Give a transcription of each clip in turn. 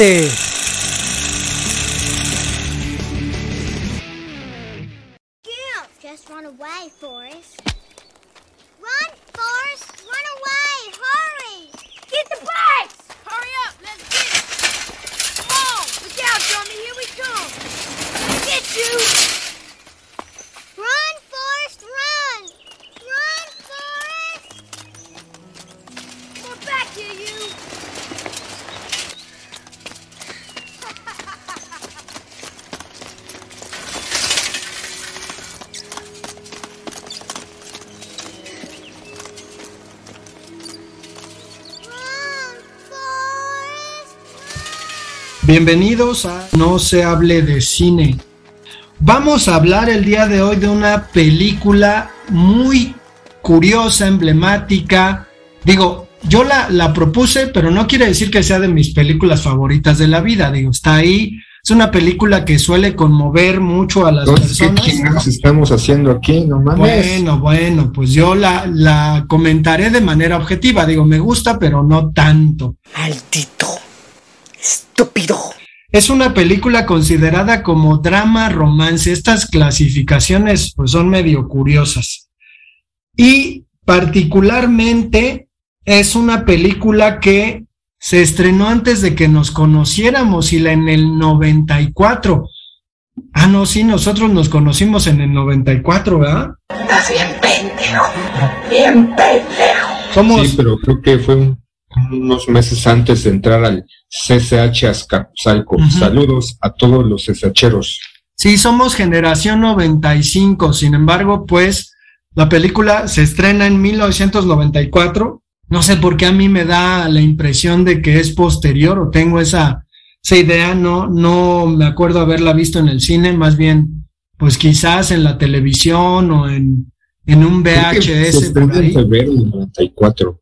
Corte. Bienvenidos a No se hable de cine. Vamos a hablar el día de hoy de una película muy curiosa, emblemática. Digo, yo la, la propuse, pero no quiere decir que sea de mis películas favoritas de la vida. Digo, está ahí. Es una película que suele conmover mucho a las Entonces, ¿qué personas. chingados estamos haciendo aquí? No mames. Bueno, bueno, pues yo la, la comentaré de manera objetiva. Digo, me gusta, pero no tanto. Maldito. Estúpido. Es una película considerada como drama romance. Estas clasificaciones pues son medio curiosas. Y particularmente es una película que se estrenó antes de que nos conociéramos y la en el 94. Ah, no, sí, nosotros nos conocimos en el 94, ¿verdad? Estás bien pendejo. Bien pendejo. Somos, Sí, pero creo que fue un- unos meses antes de entrar al CCH Azcapotzalco. Saludos a todos los CCHeros. Sí, somos generación 95, sin embargo, pues la película se estrena en 1994. No sé por qué a mí me da la impresión de que es posterior o tengo esa, esa idea, no, no me acuerdo haberla visto en el cine, más bien, pues quizás en la televisión o en, en un se VHS por estrenó en febrero del 94.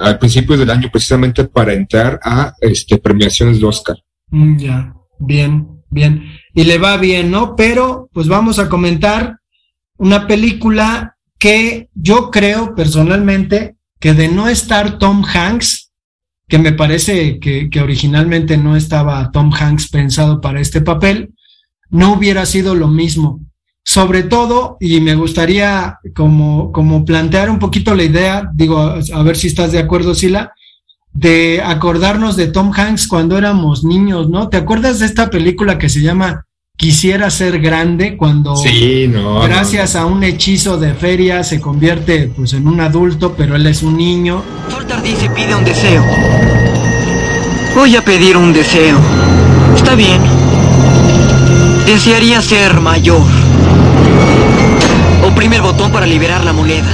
Al principio del año, precisamente para entrar a este, premiaciones de Oscar. Mm, ya, bien, bien. Y le va bien, ¿no? Pero, pues vamos a comentar una película que yo creo personalmente que de no estar Tom Hanks, que me parece que, que originalmente no estaba Tom Hanks pensado para este papel, no hubiera sido lo mismo. Sobre todo, y me gustaría como, como plantear un poquito la idea, digo, a, ver si estás de acuerdo, Sila, de acordarnos de Tom Hanks cuando éramos niños, ¿no? ¿Te acuerdas de esta película que se llama Quisiera ser grande cuando Sí, no. gracias a un hechizo de feria se convierte pues en un adulto, pero él es un niño? Sol dice pide un deseo. Voy a pedir un deseo. Está bien. Desearía ser mayor. Oprime el botón para liberar la moneda.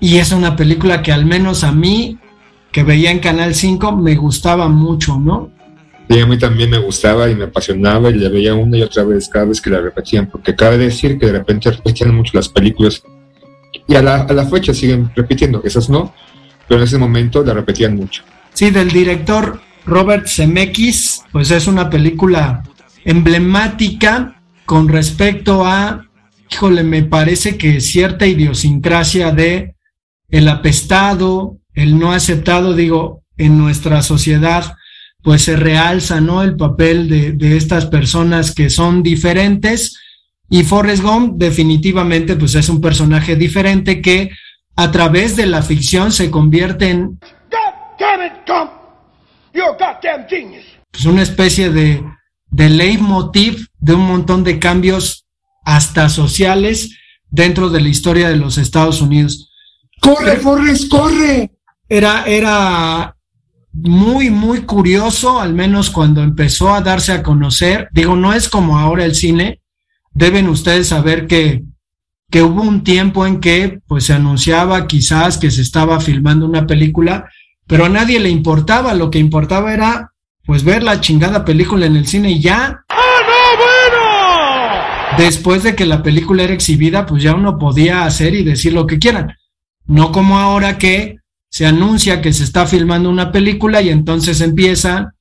y es una película que al menos a mí, que veía en Canal 5, me gustaba mucho, ¿no? Y a mí también me gustaba y me apasionaba y la veía una y otra vez cada vez que la repetían, porque cabe decir que de repente repetían mucho las películas y a la, a la fecha siguen repitiendo, esas no, pero en ese momento la repetían mucho. Sí, del director Robert Zemeckis, pues es una película emblemática con respecto a, híjole, me parece que cierta idiosincrasia de el apestado, el no aceptado, digo, en nuestra sociedad, pues se realza, ¿no? El papel de, de estas personas que son diferentes y Forrest Gump definitivamente, pues es un personaje diferente que a través de la ficción se convierte en pues una especie de, de leitmotiv de un montón de cambios hasta sociales dentro de la historia de los Estados Unidos. ¡Corre, Forrest, corre! Era, era muy, muy curioso, al menos cuando empezó a darse a conocer. Digo, no es como ahora el cine. Deben ustedes saber que, que hubo un tiempo en que pues se anunciaba quizás que se estaba filmando una película, pero a nadie le importaba. Lo que importaba era pues ver la chingada película en el cine y ya. Después de que la película era exhibida, pues ya uno podía hacer y decir lo que quieran. No como ahora que se anuncia que se está filmando una película y entonces empieza,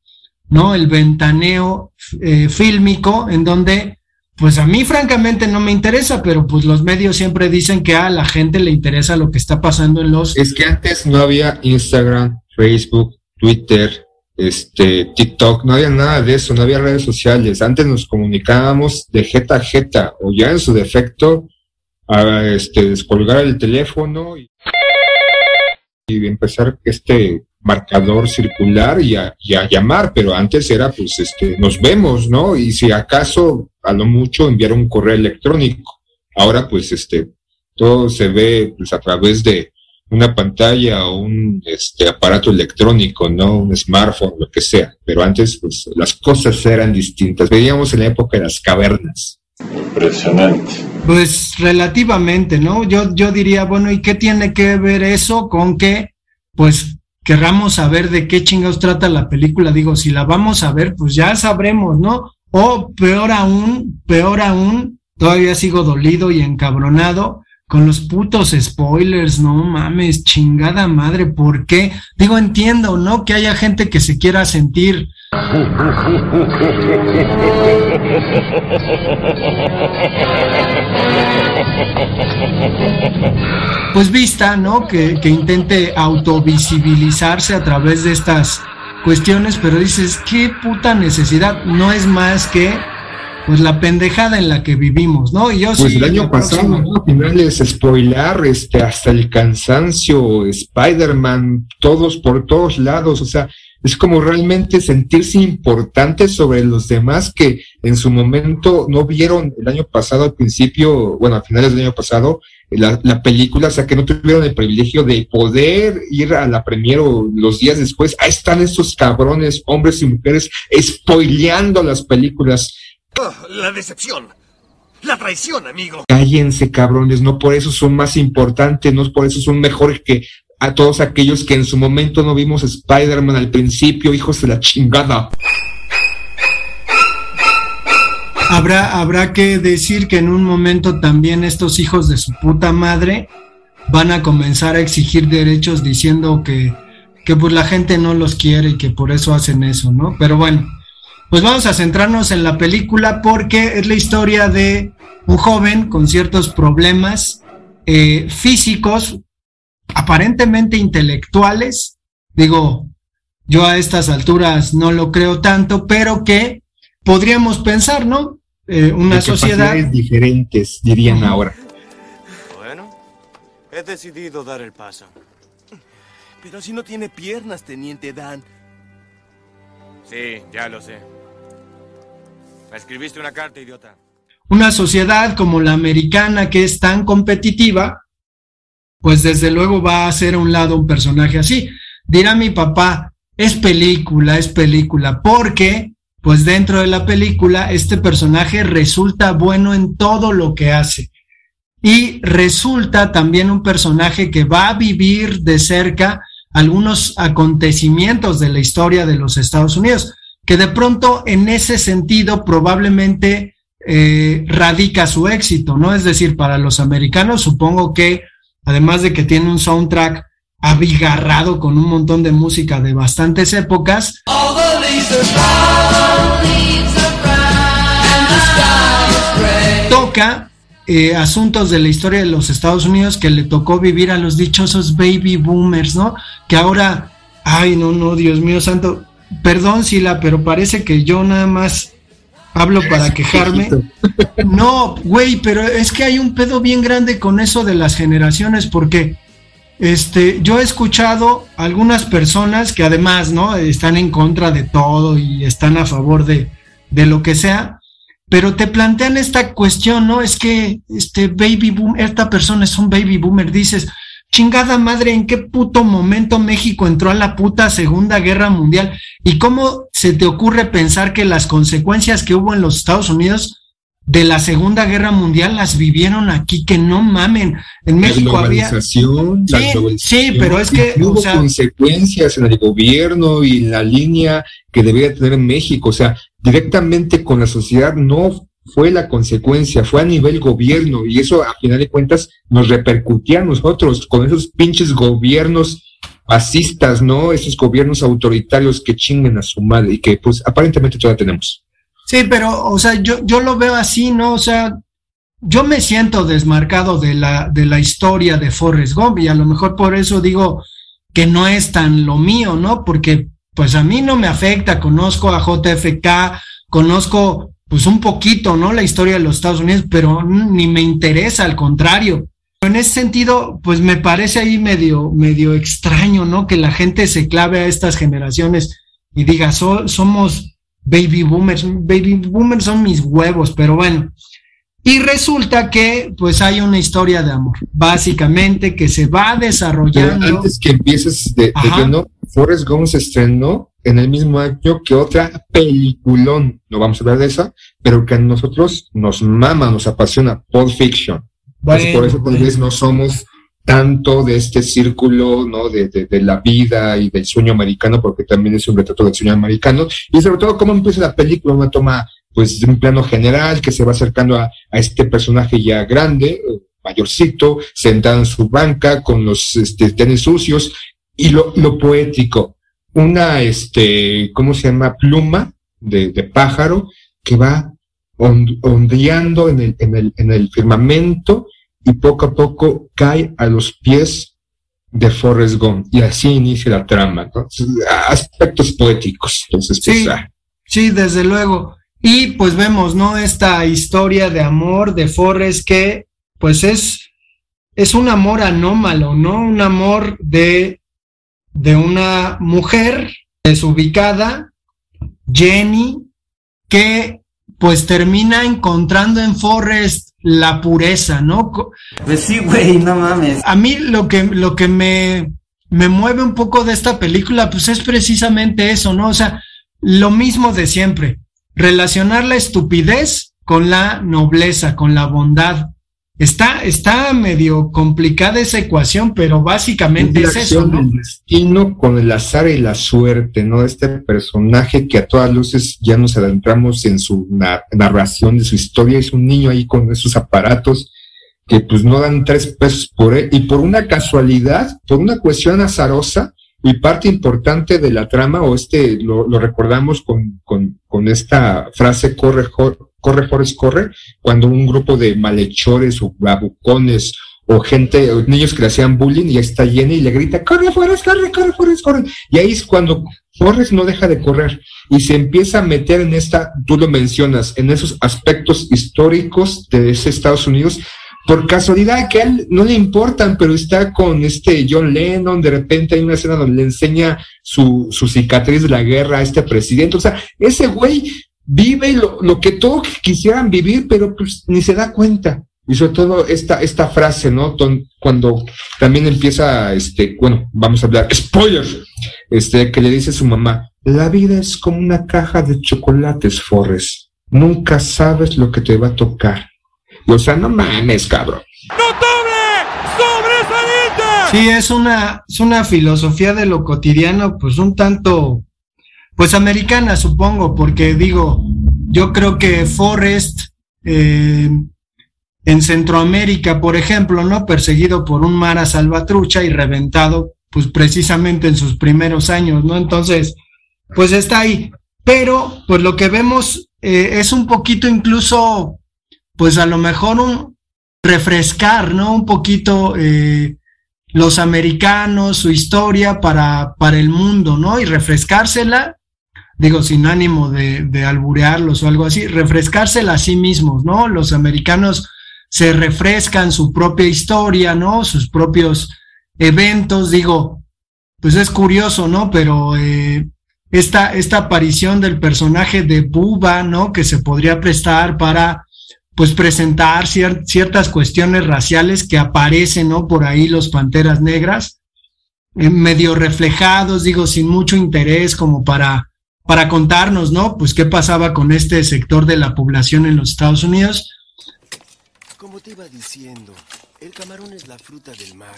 ¿no? El ventaneo eh, fílmico en donde, pues a mí francamente no me interesa, pero pues los medios siempre dicen que a la gente le interesa lo que está pasando en los... Es que antes no había Instagram, Facebook, Twitter, este, TikTok, no había nada de eso, no había redes sociales. Antes nos comunicábamos de jeta a jeta, o ya en su defecto, a este, descolgar el teléfono y, y empezar este marcador circular y a, y a, llamar, pero antes era pues este, nos vemos, ¿no? Y si acaso, a lo mucho, enviar un correo electrónico. Ahora pues este, todo se ve pues a través de, una pantalla o un este, aparato electrónico, ¿no? Un smartphone, lo que sea. Pero antes, pues, las cosas eran distintas. Veíamos en la época de las cavernas. Impresionante. Pues relativamente, ¿no? Yo, yo diría, bueno, ¿y qué tiene que ver eso con que, pues, querramos saber de qué chingados trata la película? Digo, si la vamos a ver, pues ya sabremos, ¿no? O peor aún, peor aún, todavía sigo dolido y encabronado con los putos spoilers, no mames, chingada madre, ¿por qué? Digo, entiendo, ¿no? Que haya gente que se quiera sentir. Pues vista, ¿no? Que, que intente autovisibilizarse a través de estas cuestiones, pero dices, qué puta necesidad, no es más que pues la pendejada en la que vivimos, ¿no? Y yo pues sí, el año pasado, ¿no? Al final es spoilar, este, hasta el cansancio, Spider-Man, todos por todos lados, o sea, es como realmente sentirse importante sobre los demás que en su momento no vieron el año pasado al principio, bueno, a finales del año pasado, la, la película, o sea, que no tuvieron el privilegio de poder ir a la premier o los días después, ahí están estos cabrones, hombres y mujeres, spoileando las películas la decepción. La traición, amigo. Cállense, cabrones, no por eso son más importantes, no por eso son mejores que a todos aquellos que en su momento no vimos Spider-Man al principio, hijos de la chingada. Habrá, habrá que decir que en un momento también estos hijos de su puta madre van a comenzar a exigir derechos diciendo que, que pues la gente no los quiere y que por eso hacen eso, ¿no? Pero bueno, pues vamos a centrarnos en la película porque es la historia de un joven con ciertos problemas eh, físicos, aparentemente intelectuales. Digo, yo a estas alturas no lo creo tanto, pero que podríamos pensar, ¿no? Eh, una sociedad. diferentes, dirían ahora. Bueno, he decidido dar el paso. Pero si no tiene piernas, teniente Dan. Sí, ya lo sé. Me escribiste una carta, idiota. Una sociedad como la americana que es tan competitiva, pues desde luego va a hacer a un lado un personaje así. Dirá mi papá, es película, es película, porque pues dentro de la película este personaje resulta bueno en todo lo que hace. y resulta también un personaje que va a vivir de cerca algunos acontecimientos de la historia de los Estados Unidos, que de pronto en ese sentido probablemente eh, radica su éxito, ¿no? Es decir, para los americanos supongo que además de que tiene un soundtrack abigarrado con un montón de música de bastantes épocas, toca eh, asuntos de la historia de los Estados Unidos que le tocó vivir a los dichosos baby boomers, ¿no? Que ahora, ay, no, no, Dios mío santo, perdón, Sila, pero parece que yo nada más hablo para quejarme. No, güey, pero es que hay un pedo bien grande con eso de las generaciones, porque este, yo he escuchado algunas personas que además, ¿no? Están en contra de todo y están a favor de, de lo que sea, pero te plantean esta cuestión, ¿no? Es que este baby boom, esta persona es un baby boomer, dices, chingada madre, ¿en qué puto momento México entró a la puta Segunda Guerra Mundial? ¿Y cómo se te ocurre pensar que las consecuencias que hubo en los Estados Unidos de la Segunda Guerra Mundial las vivieron aquí, que no mamen. En México había. Sí, sí, pero es que. Hubo consecuencias en el gobierno y en la línea que debía tener México. O sea, directamente con la sociedad no fue la consecuencia, fue a nivel gobierno y eso a final de cuentas nos repercutía a nosotros con esos pinches gobiernos fascistas, ¿no? Esos gobiernos autoritarios que chinguen a su madre y que pues aparentemente todavía tenemos. Sí, pero, o sea, yo, yo lo veo así, ¿no? O sea, yo me siento desmarcado de la, de la historia de Forrest Gump y a lo mejor por eso digo que no es tan lo mío, ¿no? Porque pues a mí no me afecta, conozco a JFK, conozco pues un poquito, ¿no? La historia de los Estados Unidos, pero ni me interesa, al contrario. En ese sentido, pues me parece ahí medio, medio extraño, ¿no? Que la gente se clave a estas generaciones y diga, somos baby boomers, baby boomers son mis huevos, pero bueno. Y resulta que pues hay una historia de amor, básicamente que se va desarrollando. antes que empieces de, de no, Forrest Gump se estrenó en el mismo año que otra peliculón, no vamos a hablar de esa, pero que a nosotros nos mama, nos apasiona, Pulp Fiction. por eso tal vez no somos tanto de este círculo, ¿no? De, de, la vida y del sueño americano, porque también es un retrato del sueño americano, y sobre todo cómo empieza la película, una toma, pues, de un plano general que se va acercando a, a este personaje ya grande, mayorcito, sentado en su banca, con los este, tenis sucios, y lo, lo poético, una, este, ¿cómo se llama? Pluma de, de pájaro que va ondeando en el, en, el, en el firmamento y poco a poco cae a los pies de Forrest Gump y así inicia la trama, aspectos poéticos. Entonces, pues, sí, ah. sí, desde luego. Y pues vemos, ¿no? Esta historia de amor de Forrest que pues es, es un amor anómalo, ¿no? Un amor de de una mujer desubicada, Jenny, que pues termina encontrando en Forrest la pureza, ¿no? Pues sí, güey, no mames. A mí lo que, lo que me, me mueve un poco de esta película, pues es precisamente eso, ¿no? O sea, lo mismo de siempre, relacionar la estupidez con la nobleza, con la bondad, Está, está medio complicada esa ecuación, pero básicamente es, eso, ¿no? El destino con el azar y la suerte, ¿no? Este personaje que a todas luces ya nos adentramos en su narración de su historia, es un niño ahí con esos aparatos que pues no dan tres pesos por él, y por una casualidad, por una cuestión azarosa, y parte importante de la trama, o este, lo, recordamos con, con, con esta frase, corre, corre, Forrest, corre, cuando un grupo de malhechores o babucones o gente, o niños que le hacían bullying y está llena y le grita, corre, Forrest, corre, corre, Forrest, corre. Y ahí es cuando Forrest no deja de correr y se empieza a meter en esta, tú lo mencionas, en esos aspectos históricos de ese Estados Unidos, por casualidad que a él no le importan, pero está con este John Lennon, de repente hay una escena donde le enseña su, su cicatriz de la guerra a este presidente, o sea, ese güey vive lo, lo que todos quisieran vivir, pero pues ni se da cuenta. Y sobre todo esta, esta frase, ¿no? cuando también empieza, este, bueno, vamos a hablar, spoiler, este, que le dice su mamá, la vida es como una caja de chocolates, Forrest. Nunca sabes lo que te va a tocar. O sea, no mames, cabrón. No Sí, es una, es una filosofía de lo cotidiano, pues un tanto, pues americana, supongo, porque digo, yo creo que Forrest eh, en Centroamérica, por ejemplo, ¿no? Perseguido por un Mara Salvatrucha y reventado, pues precisamente en sus primeros años, ¿no? Entonces, pues está ahí. Pero, pues lo que vemos eh, es un poquito incluso, pues a lo mejor un refrescar, ¿no? Un poquito eh, los americanos, su historia para, para el mundo, ¿no? Y refrescársela, digo, sin ánimo de, de alburearlos o algo así, refrescársela a sí mismos, ¿no? Los americanos se refrescan su propia historia, ¿no? Sus propios eventos, digo, pues es curioso, ¿no? Pero eh, esta, esta aparición del personaje de Buba, ¿no? Que se podría prestar para, pues, presentar ciertas cuestiones raciales que aparecen, ¿no? Por ahí los panteras negras, eh, medio reflejados, digo, sin mucho interés como para, para contarnos, ¿no? Pues qué pasaba con este sector de la población en los Estados Unidos como te iba diciendo, el camarón es la fruta del mar.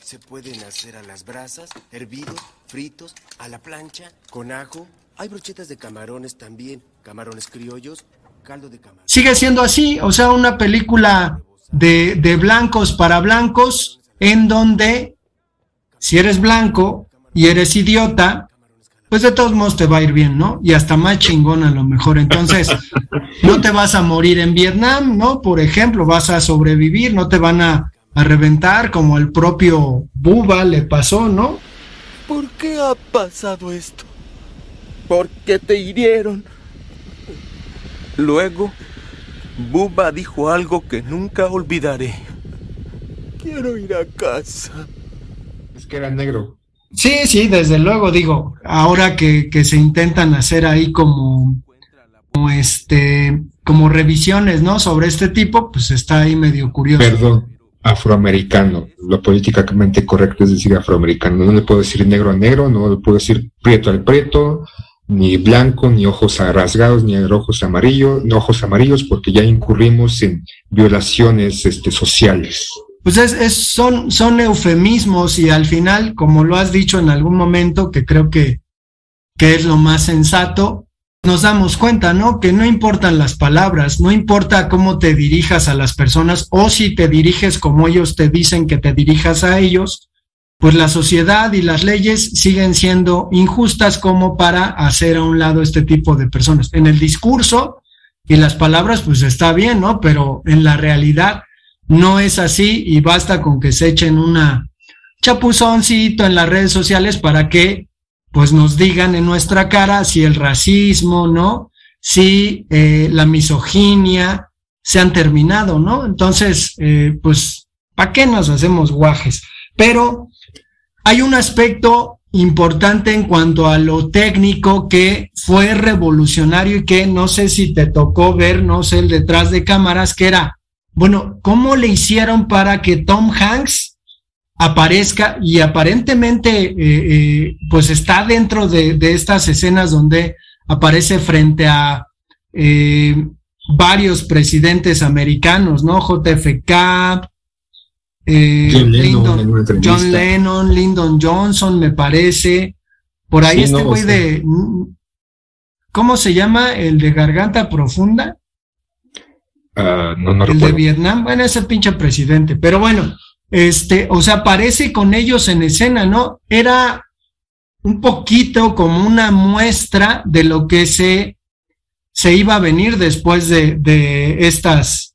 Se pueden hacer a las brasas, hervidos, fritos, a la plancha, con ajo. Hay brochetas de camarones también, camarones criollos. Sigue siendo así, o sea, una película de, de blancos para blancos, en donde si eres blanco y eres idiota, pues de todos modos te va a ir bien, ¿no? Y hasta más chingón a lo mejor. Entonces, no te vas a morir en Vietnam, ¿no? Por ejemplo, vas a sobrevivir, no te van a, reventar como el propio Buba le pasó, ¿no? ¿Por qué ha pasado esto? ¿Por qué te hirieron? Luego, Buba dijo algo que nunca olvidaré. Quiero ir a casa. Es que era negro. Sí, sí, desde luego, digo, ahora que, que se intentan hacer ahí como, como este, como revisiones, ¿no? Sobre este tipo, pues está ahí medio curioso. Perdón, afroamericano. Lo políticamente correcto es decir afroamericano. No le puedo decir negro a negro, no le puedo decir prieto al prieto, ni blanco, ni ojos rasgados, ni ojos amarillos, ni ojos amarillos, porque ya incurrimos en violaciones este, sociales pues es, son, son eufemismos y al final, como lo has dicho en algún momento, que creo que, que es lo más sensato, nos damos cuenta, ¿no? Que no importan las palabras, no importa cómo te dirijas a las personas o si te diriges como ellos te dicen que te dirijas a ellos, pues la sociedad y las leyes siguen siendo injustas como para hacer a un lado este tipo de personas. En el discurso y las palabras, pues está bien, ¿no? Pero en la realidad, no es así y basta con que se echen una chapuzoncito en las redes sociales para que pues nos digan en nuestra cara si el racismo, ¿no? Si eh, la misoginia se han terminado, ¿no? Entonces, eh, pues, ¿para qué nos hacemos guajes? Pero hay un aspecto importante en cuanto a lo técnico que fue revolucionario y que no sé si te tocó ver, no sé, el detrás de cámaras, que era bueno, ¿cómo le hicieron para que Tom Hanks aparezca y aparentemente eh, eh, pues está dentro de, estas escenas donde aparece frente a eh, varios presidentes americanos, ¿no? JFK, John, Lyndon, John Lennon, Lyndon Johnson, me parece. Por ahí este güey de... ¿Cómo se llama? El de garganta profunda. Ah, no, el de Vietnam, bueno, ese pinche presidente, pero bueno, este, o sea, aparece con ellos en escena, ¿no? Era un poquito como una muestra de lo que se, se iba a venir después de, de estas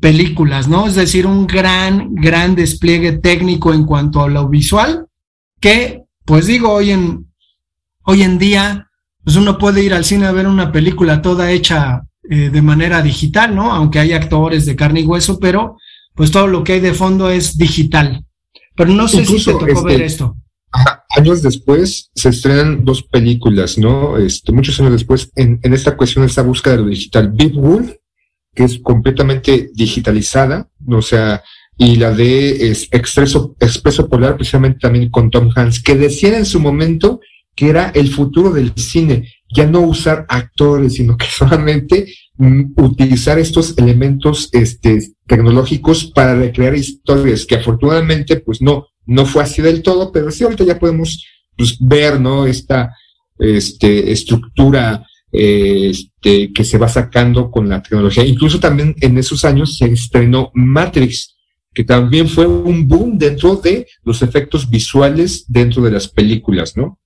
películas, ¿no? Es decir, un gran, gran despliegue técnico en cuanto a lo visual, que, pues digo, hoy en, hoy en día, pues uno puede ir al cine a ver una película toda hecha eh, de manera digital, ¿no? Aunque hay actores de carne y hueso, pero pues todo lo que hay de fondo es digital. Pero no sé si te tocó este, ver esto. años después se estrenan dos películas, ¿no? Este, muchos años después, en, en esta cuestión, esta búsqueda de lo digital. Big Wolf, que es completamente digitalizada, o sea, y la de es, Expreso, Expreso Polar, precisamente también con Tom Hanks, que decían en su momento que era el futuro del cine ya no usar actores, sino que solamente mm, utilizar estos elementos este, tecnológicos para recrear historias que afortunadamente pues no, no fue así del todo, pero sí ahorita ya podemos pues, ver, ¿no? Esta este, estructura este, que se va sacando con la tecnología. Incluso también en esos años se estrenó Matrix, que también fue un boom dentro de los efectos visuales dentro de las películas, ¿no?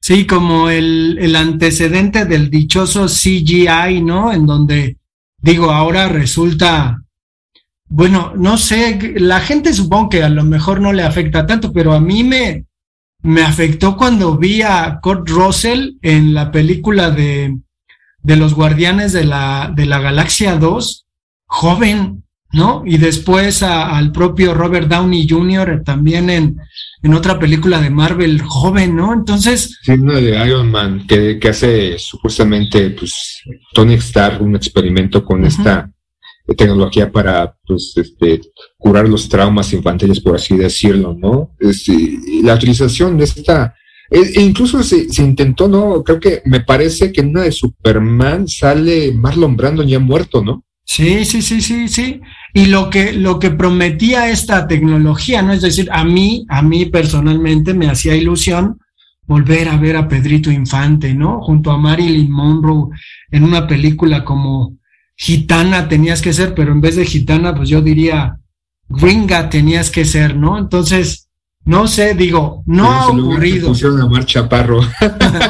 Sí, como el, el antecedente del dichoso CGI, ¿no? En donde, digo, ahora resulta, bueno, no sé, la gente supongo que a lo mejor no le afecta tanto, pero a mí me, me afectó cuando vi a Kurt Russell en la película de, de los Guardianes de la, de la Galaxia 2, joven, ¿no? Y después al propio Robert Downey Jr. también en, en otra película de Marvel, joven, ¿no? Entonces... Sí, uno de Iron Man, que, que hace supuestamente, pues, Tony Stark un experimento con esta tecnología para pues este curar los traumas infantiles por así decirlo no la utilización de esta e, e incluso se, se, intentó no creo que me parece que en una de Superman sale Marlon Brando ya muerto no sí sí sí sí sí. Y lo que lo que prometía esta tecnología no es decir a mí a mí personalmente me hacía ilusión volver a ver a Pedrito Infante no junto a Marilyn Monroe en una película como gitana tenías que ser, pero en vez de gitana, pues yo diría gringa tenías que ser, ¿no? Entonces, no sé, digo, no ha ocurrido.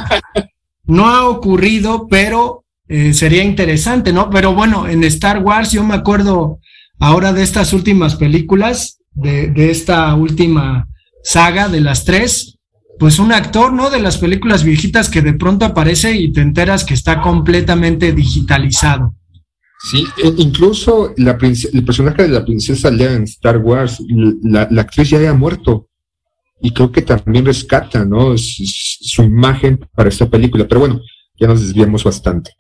no ha ocurrido, pero eh, sería interesante, ¿no? Pero bueno, en Star Wars yo me acuerdo ahora de estas últimas películas, de, de esta última saga de las tres, pues un actor, ¿no? De las películas viejitas que de pronto aparece y te enteras que está completamente digitalizado. Sí, e incluso la el personaje de la princesa Leia en Star Wars, la, actriz ya había muerto. Y creo que también rescata, ¿no? su imagen para esta película. Pero bueno, ya nos desviamos bastante.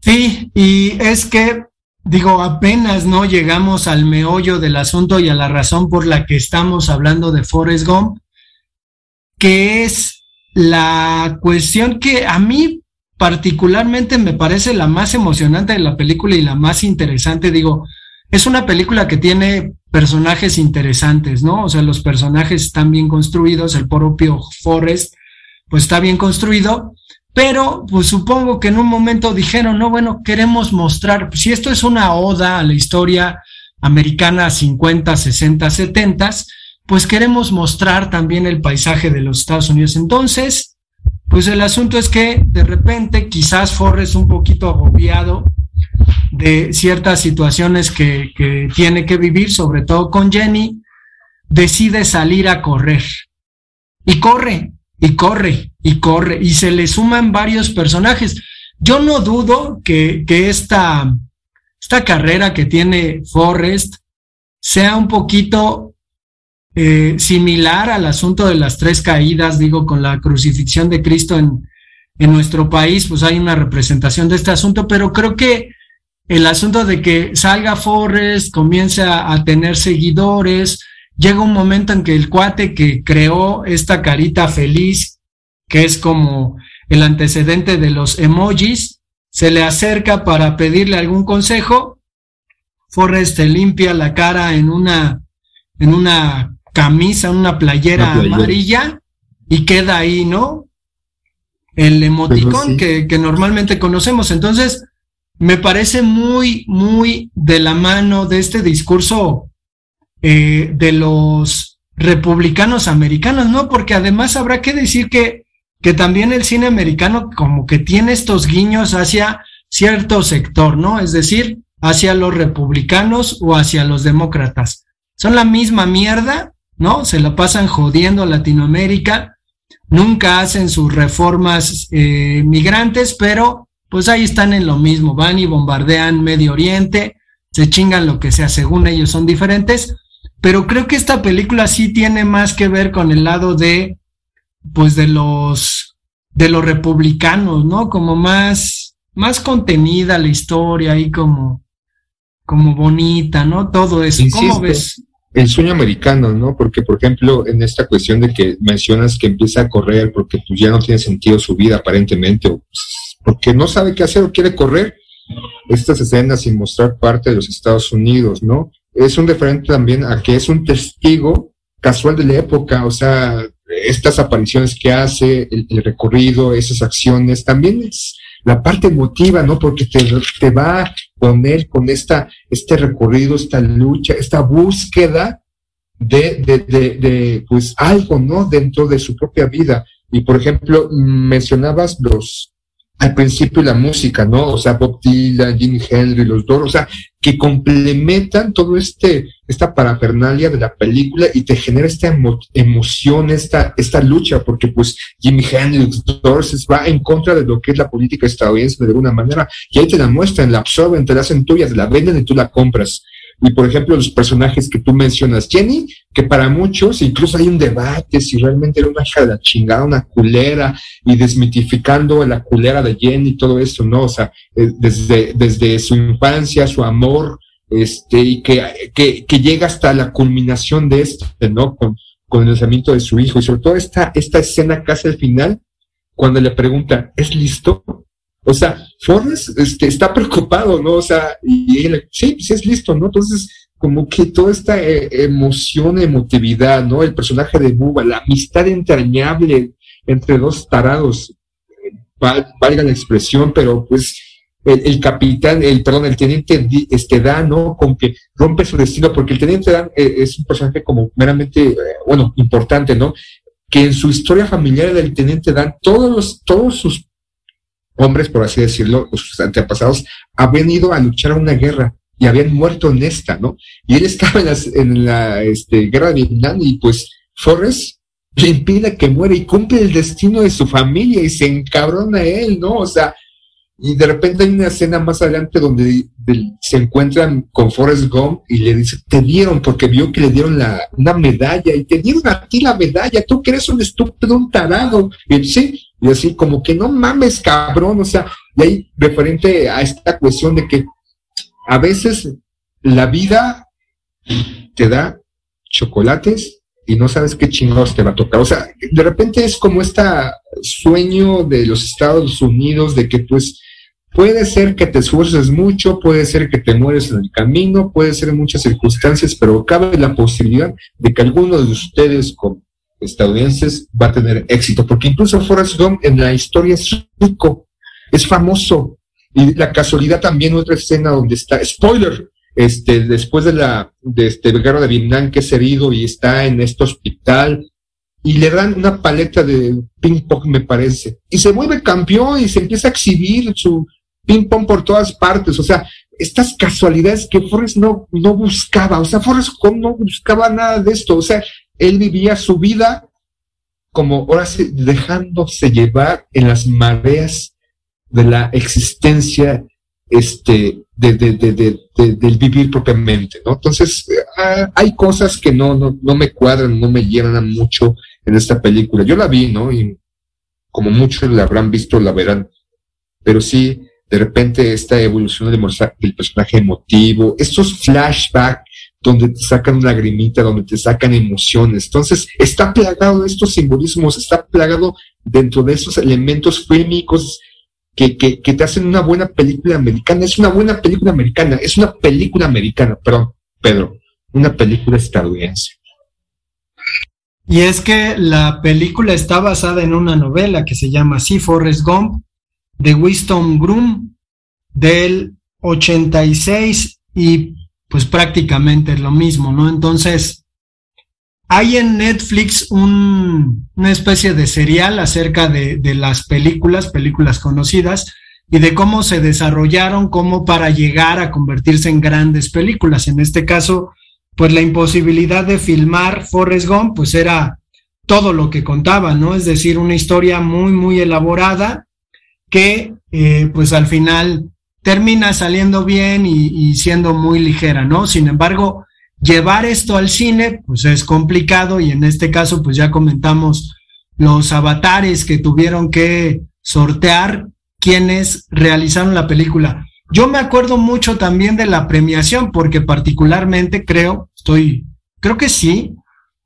Sí, y es que, digo, apenas no llegamos al meollo del asunto y a la razón por la que estamos hablando de Forrest Gump, que es la cuestión que a mí particularmente me parece la más emocionante de la película y la más interesante. Digo, es una película que tiene personajes interesantes, ¿no? O sea, los personajes están bien construidos, el propio Forrest, pues está bien construido, pero pues supongo que en un momento dijeron, no, bueno, queremos mostrar, si esto es una oda a la historia americana 50, 60, 70, pues queremos mostrar también el paisaje de los Estados Unidos. Entonces, pues el asunto es que de repente quizás Forrest un poquito agobiado de ciertas situaciones que, que tiene que vivir, sobre todo con Jenny, decide salir a correr. Y corre, y corre, y corre, y se le suman varios personajes. Yo no dudo que, que esta, esta carrera que tiene Forrest sea un poquito eh, similar al asunto de las tres caídas, digo, con la crucifixión de Cristo en, en nuestro país, pues hay una representación de este asunto, pero creo que el asunto de que salga Forrest, comience a, tener seguidores, llega un momento en que el cuate que creó esta carita feliz, que es como el antecedente de los emojis, se le acerca para pedirle algún consejo. Forrest se limpia la cara en una, en una camisa, una playera, amarilla y queda ahí, ¿no? El emoticón que, que normalmente conocemos. Entonces, me parece muy, muy de la mano de este discurso eh, de los republicanos americanos, ¿no? Porque además habrá que decir que, que también el cine americano como que tiene estos guiños hacia cierto sector, ¿no? Es decir, hacia los republicanos o hacia los demócratas. Son la misma mierda, ¿no? Se la pasan jodiendo a Latinoamérica, nunca hacen sus reformas eh, migrantes, pero pues ahí están en lo mismo, van y bombardean Medio Oriente, se chingan lo que sea, según ellos son diferentes, pero creo que esta película sí tiene más que ver con el lado de, pues de los, de los republicanos, ¿no? Como más, más contenida la historia y como, como bonita, ¿no? Todo eso. ¿Cómo ves? el sueño americano, ¿no? Porque, por ejemplo, en esta cuestión de que mencionas que empieza a correr porque pues, ya no tiene sentido su vida aparentemente, o pues, porque no sabe qué hacer o quiere correr, estas escenas y mostrar parte de los Estados Unidos, ¿no? Es un referente también a que es un testigo casual de la época, o sea, estas apariciones que hace, el, recorrido, esas acciones, también es la parte emotiva, ¿no? Porque te, te va a poner con esta, este recorrido, esta lucha, esta búsqueda de, de, de, de, pues algo, ¿no? Dentro de su propia vida. Y por ejemplo, mencionabas los, al principio la música, ¿no? O sea, Bob Dylan, Jimi Hendrix, los dos, o sea, que complementan todo este, esta parafernalia de la película y te genera esta emo emoción, esta, esta lucha, porque pues Jimi Hendrix, Doors va en contra de lo que es la política estadounidense de alguna manera, y ahí te la muestran, la absorben, te la hacen tuya, te la venden y tú la compras. Y por ejemplo, los personajes que tú mencionas, Jenny, que para muchos, incluso hay un debate si realmente era una hija de la chingada, una culera, y desmitificando la culera de Jenny y todo eso, ¿no? O sea, eh, desde, desde su infancia, su amor, este, y que, que, que llega hasta la culminación de este, ¿no? Con, con el nacimiento de su hijo, y sobre todo esta, esta escena casi al final, cuando le pregunta, ¿es listo? O sea, Forrest este, está preocupado, ¿no? O sea, y él, sí, sí es listo, ¿no? Entonces, como que toda esta eh, emoción, emotividad, ¿no? El personaje de Buba, la amistad entrañable entre dos tarados, valga la expresión, pero pues el, el, capitán, el perdón, el teniente este Dan, ¿no? Con que rompe su destino, porque el teniente Dan eh, es un personaje como meramente, eh, bueno, importante, ¿no? Que en su historia familiar del teniente Dan, todos los, todos sus hombres, por así decirlo, sus antepasados, habían ido a luchar a una guerra y habían muerto en esta, ¿no? Y él estaba en, las, en la este, guerra de Vietnam y pues Forrest le impide que muera y cumple el destino de su familia y se encabrona él, ¿no? O sea, y de repente hay una escena más adelante donde de, se encuentran con Forrest Gump y le dice, te dieron, porque vio que le dieron la, una medalla y te dieron a ti la medalla, tú que eres un estúpido, un tarado. Y sí, y así como que no mames, cabrón, o sea, y ahí referente a esta cuestión de que a veces la vida te da chocolates y no sabes qué chingados te va a tocar. O sea, de repente es como este sueño de los Estados Unidos de que pues puede ser que te esfuerces mucho, puede ser que te mueres en el camino, puede ser muchas circunstancias, pero cabe la posibilidad de que alguno de ustedes como estadounidenses va a tener éxito, porque incluso Forrest Gump en la historia es rico, es famoso, y la casualidad también otra escena donde está, spoiler, este, después de la, de este, guerra de Vietnam que es herido y está en este hospital, y le dan una paleta de ping pong, me parece, y se vuelve campeón y se empieza a exhibir su ping pong por todas partes, o sea, estas casualidades que Forrest no, no buscaba, o sea, Forrest no buscaba nada de esto, o sea, él vivía su vida como ahora sí, dejándose llevar en las mareas de la existencia este, de, de, de, del vivir propiamente, ¿no? Entonces, ah, hay cosas que no, no, no me cuadran, no me llenan mucho en esta película. Yo la vi, ¿no? Y como muchos la habrán visto, la verán. Pero sí, de repente esta evolución del, personaje emotivo, estos flashbacks donde te sacan una lagrimita, donde te sacan emociones. Entonces, está plagado de estos simbolismos, está plagado dentro de esos elementos fílmicos que, que, que, te hacen una buena película americana. Es una buena película americana, es una película americana, perdón, Pedro, una película estadounidense. Y es que la película está basada en una novela que se llama así, Forrest Gump, de Winston Groom, del 86, y pues prácticamente es lo mismo, ¿no? Entonces, hay en Netflix un, una especie de serial acerca de, de, las películas, películas conocidas, y de cómo se desarrollaron, cómo para llegar a convertirse en grandes películas. En este caso, pues la imposibilidad de filmar Forrest Gump, pues era todo lo que contaba, ¿no? Es decir, una historia muy, muy elaborada que, eh, pues al final termina saliendo bien y, y, siendo muy ligera, ¿no? Sin embargo, llevar esto al cine, pues es complicado y en este caso, pues ya comentamos los avatares que tuvieron que sortear quienes realizaron la película. Yo me acuerdo mucho también de la premiación porque particularmente creo, estoy, creo que sí,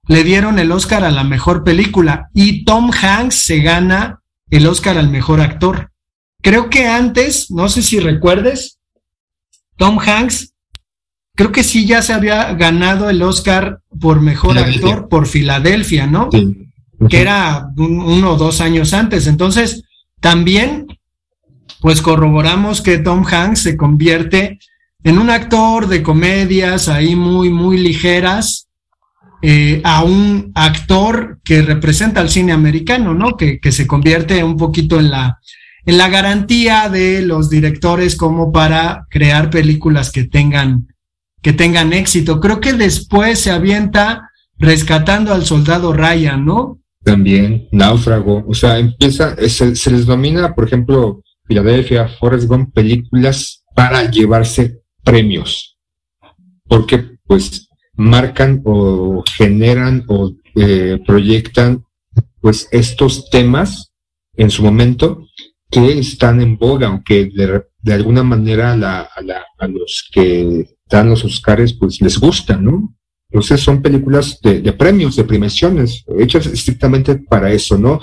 le dieron el Oscar a la mejor película y Tom Hanks se gana el Oscar al mejor actor creo que antes, no sé si recuerdes, Tom Hanks, creo que sí ya se había ganado el Oscar por mejor actor por Filadelfia, ¿no? Que era uno o dos años antes. Entonces, también, pues corroboramos que Tom Hanks se convierte en un actor de comedias ahí muy, muy ligeras, eh, a un actor que representa al cine americano, ¿no? Que, que, se convierte un poquito en la, en la garantía de los directores como para crear películas que tengan, que tengan éxito. Creo que después se avienta rescatando al soldado Ryan, ¿no? También, náufrago, o sea, empieza, se, se les domina, por ejemplo, Filadelfia, Forrest Gump, películas para llevarse premios, porque pues marcan o generan o eh, proyectan pues estos temas en su momento que están en boga, aunque de, alguna manera la, a, la, los que dan los Oscars pues les gustan, ¿no? Entonces son películas de, premios, de premiaciones, hechas estrictamente para eso, ¿no?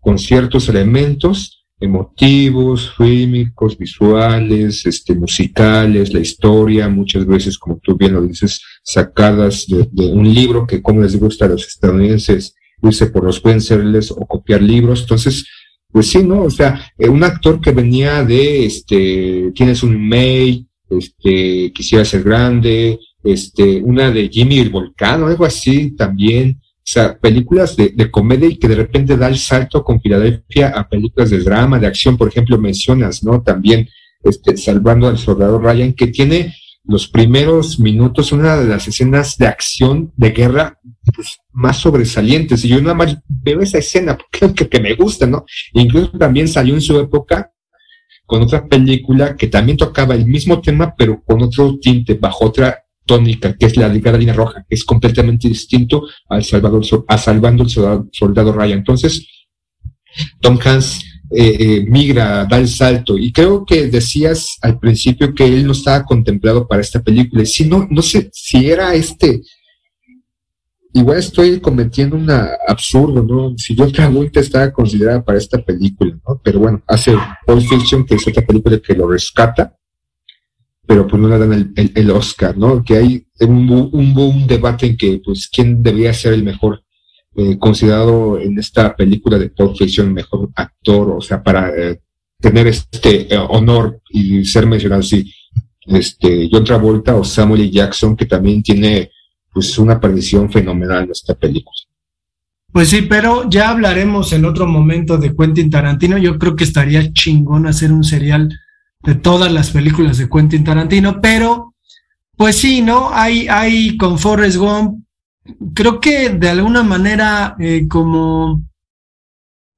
Con ciertos elementos emotivos, fílmicos, visuales, este, musicales, la historia, muchas veces, como tú bien lo dices, sacadas de, un libro que como les gusta a los estadounidenses irse por los Spencerles o copiar libros. Entonces, pues sí, ¿no? O sea, eh, un actor que venía de, este, tienes un May, este, quisiera ser grande, este, una de Jimmy el Volcán o algo así también, o sea, películas de, de, comedia y que de repente da el salto con Filadelfia a películas de drama, de acción, por ejemplo, mencionas, ¿no? También, este, Salvando al Soldado Ryan, que tiene los primeros minutos, una de las escenas de acción, de guerra, pues, más sobresalientes. Y yo nada más veo esa escena porque que, que me gusta, ¿no? Incluso también salió en su época con otra película que también tocaba el mismo tema, pero con otro tinte, bajo otra tónica, que es la delgada línea roja, que es completamente distinto al Salvador, a Salvando el soldado, Ryan. Entonces, Tom Hanks eh, eh, migra, da el salto, y creo que decías al principio que él no estaba contemplado para esta película, si no, no sé si era este, igual estoy cometiendo un absurdo, ¿no? Si yo Travolta estaba considerada para esta película, ¿no? Pero bueno, hace Pulp Fiction, que es otra película que lo rescata, pero pues no le dan el, el, Oscar, ¿no? Que hay un, un, un, debate en que, pues, quién debería ser el mejor eh, considerado en esta película de Pulp Fiction, mejor actor, o sea, para eh, tener este eh, honor y ser mencionado así, este, John Travolta o Samuel. Jackson, que también tiene, pues, una aparición fenomenal en esta película. Pues sí, pero ya hablaremos en otro momento de Quentin Tarantino. Yo creo que estaría chingón hacer un serial de todas las películas de Quentin Tarantino, pero pues sí, ¿no? Hay, hay con Forrest Gump, creo que de alguna manera eh, como,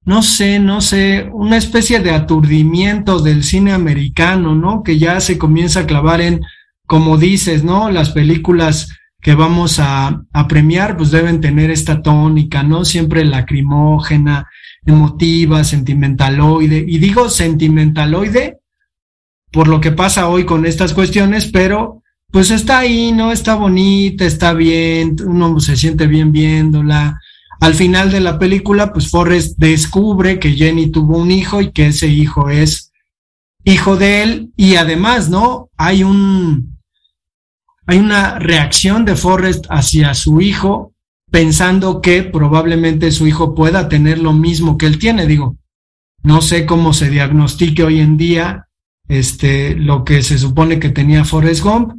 no sé, no sé, una especie de aturdimiento del cine americano, ¿no? Que ya se comienza a clavar en, como dices, ¿no? Las películas que vamos a, premiar, pues deben tener esta tónica, ¿no? Siempre lacrimógena, emotiva, sentimentaloide. Y digo sentimentaloide por lo que pasa hoy con estas cuestiones, pero pues está ahí, ¿no? Está bonita, está bien, uno se siente bien viéndola. Al final de la película, pues Forrest descubre que Jenny tuvo un hijo y que ese hijo es hijo de él y además, ¿no? Hay un hay una reacción de Forrest hacia su hijo pensando que probablemente su hijo pueda tener lo mismo que él tiene, digo. No sé cómo se diagnostique hoy en día este, lo que se supone que tenía Forrest Gump,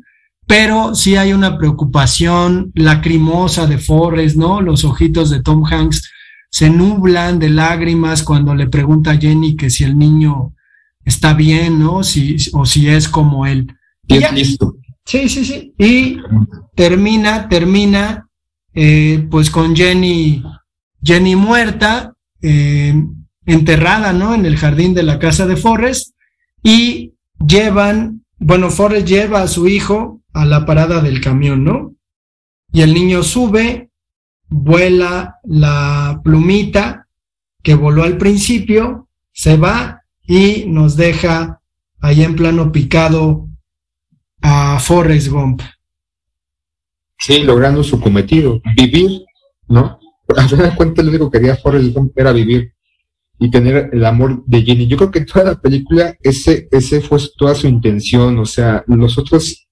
pero sí hay una preocupación lacrimosa de Forrest, ¿no? Los ojitos de Tom Hanks se nublan de lágrimas cuando le pregunta a Jenny que si el niño está bien, ¿no? Si, o si es como él. listo. Sí, sí, sí. Y termina, termina, eh, pues con Jenny, Jenny muerta, eh, enterrada, ¿no? En el jardín de la casa de Forrest y llevan, bueno, Forrest lleva a su hijo a la parada del camión, ¿no? Y el niño sube, vuela la plumita que voló al principio, se va y nos deja ahí en plano picado a Forrest Gump. Sí, logrando su cometido, vivir, ¿no? A final de cuentas lo único que quería Forrest Gump era vivir y tener el amor de Jenny. Yo creo que toda la película, ese, ese fue toda su intención, o sea, los otros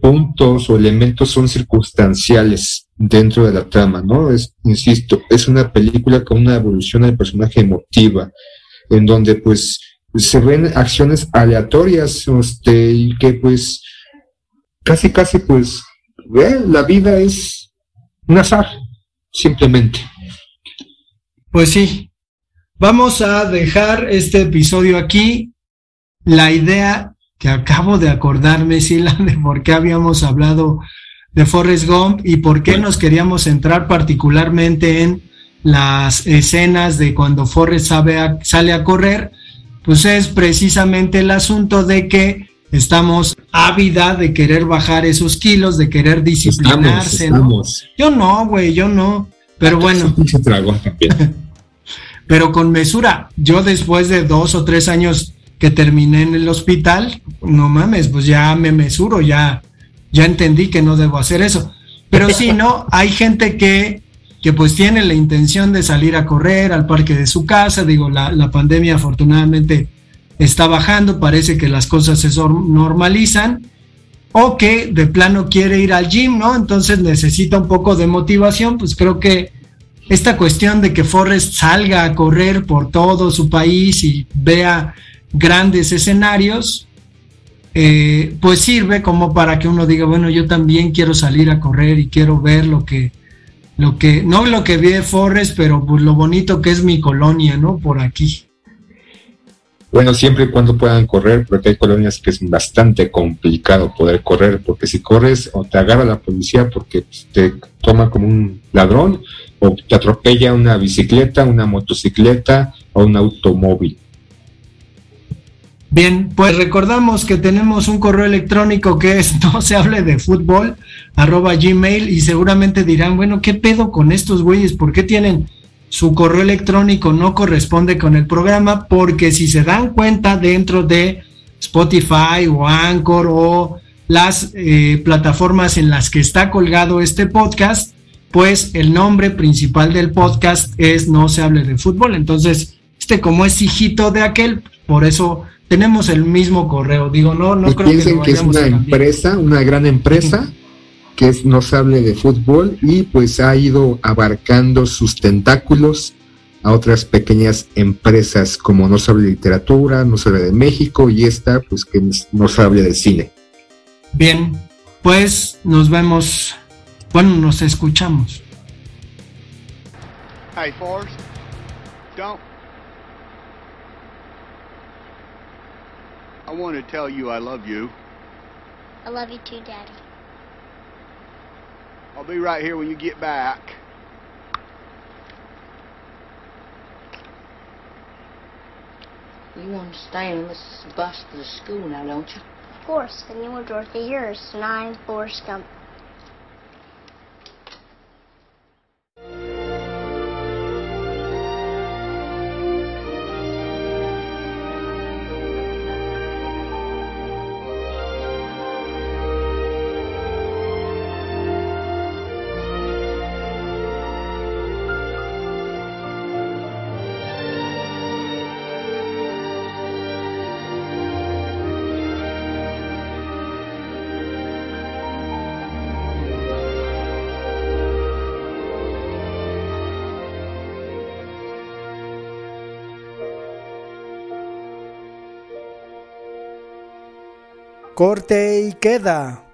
puntos o elementos son circunstanciales dentro de la trama, ¿no? Es, insisto, es una película con una evolución del personaje emotiva, en donde pues se ven acciones aleatorias, este, y que pues casi, casi pues, eh, la vida es un azar, simplemente. Pues sí, vamos a dejar este episodio aquí. La idea que acabo de acordarme, Sila, de por qué habíamos hablado de Forrest Gump y por qué nos queríamos centrar particularmente en las escenas de cuando Forrest sabe sale a correr, pues es precisamente el asunto de que estamos ávida de querer bajar esos kilos, de querer disciplinarse, ¿no? Yo no, güey, yo no. Pero ah, bueno. pero con mesura. Yo después de dos o tres años que terminé en el hospital, no mames, pues ya me mesuro, ya, ya entendí que no debo hacer eso. Pero sí, ¿no? Hay gente que, que pues tiene la intención de salir a correr al parque de su casa. Digo, la, la pandemia afortunadamente está bajando, parece que las cosas se normalizan. O que de plano quiere ir al gym, ¿no? Entonces necesita un poco de motivación. Pues creo que esta cuestión de que Forrest salga a correr por todo su país y vea grandes escenarios, eh, pues sirve como para que uno diga, bueno, yo también quiero salir a correr y quiero ver lo que, lo que, no lo que ve Forrest, pero pues lo bonito que es mi colonia, ¿no? Por aquí. Bueno, siempre y cuando puedan correr, porque hay colonias que es bastante complicado poder correr, porque si corres o te agarra la policía porque pues, te toma como un ladrón, o te atropella una bicicleta, una motocicleta o un automóvil. Bien, pues recordamos que tenemos un correo electrónico que es no se hable de fútbol, arroba gmail, y seguramente dirán, bueno, ¿qué pedo con estos güeyes? ¿Por qué tienen su correo electrónico no corresponde con el programa? Porque si se dan cuenta dentro de Spotify o Anchor o las eh, plataformas en las que está colgado este podcast, pues el nombre principal del podcast es No se hable de fútbol. Entonces, este como es hijito de aquel, por eso tenemos el mismo correo. Digo, no, no creo piensen que, es una empresa, una gran empresa, que es, no se hable de fútbol y pues ha ido abarcando sus tentáculos a otras pequeñas empresas como No se hable de literatura, No se hable de México y esta pues que no se hable de cine. Bien, pues nos vemos, bueno, nos escuchamos. Hey, Forrest, don't I want to tell you I love you. I love you too, Daddy. I'll be right here when you get back. You want to stay on this bus to the school now, don't you? Of course. And you want Dorothy yours, and I'm Forrest Gump. Corte y queda.